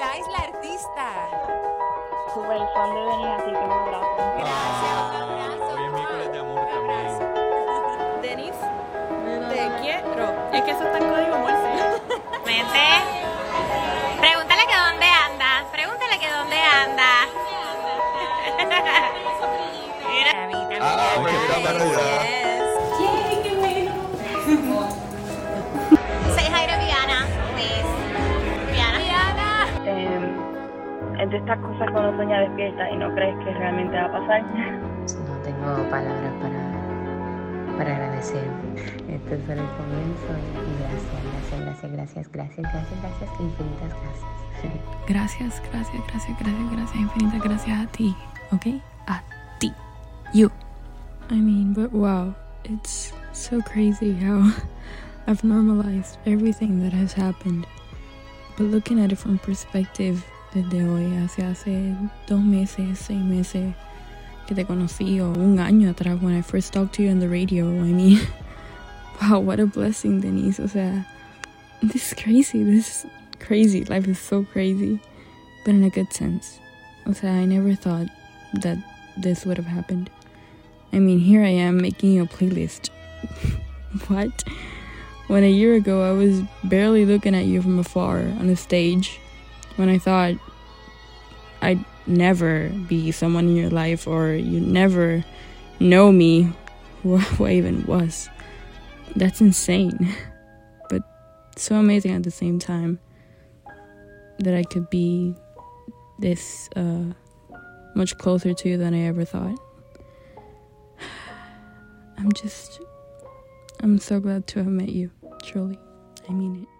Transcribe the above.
Dais la artista. Super fan de Denis, así que un abrazo. Gracias, un abrazo. Hoy es miércoles de amor Un abrazo. también. Denis, te quiero. Es que eso está en código Morse. Vente. Pregúntale que dónde anda. Pregúntale que dónde anda. Mira. A mí también. Ah, Es de estas cosas cuando sueña despierta y no crees que realmente va a pasar. No tengo palabras para, para agradecer. Esto es solo el comienzo y gracias, gracias, gracias, gracias, gracias, gracias, infinitas gracias. Gracias, gracias, gracias, gracias, gracias, infinitas gracias a ti, ¿ok? A ti. You. I mean, but wow, it's so crazy how I've normalized everything that has happened. But looking at it from perspective desde hoy, hace hace dos meses, seis meses que te conocí, o un año atrás when I first talked to you on the radio, I mean, wow, what a blessing, Denise. O sea, this is crazy. This is crazy. Life is so crazy, but in a good sense. O sea, I never thought that this would have happened. I mean, here I am making a playlist. what? When a year ago I was barely looking at you from afar on a stage, when I thought I'd never be someone in your life or you'd never know me, who I even was. That's insane. But so amazing at the same time that I could be this uh, much closer to you than I ever thought. I'm just, I'm so glad to have met you, truly. I mean it.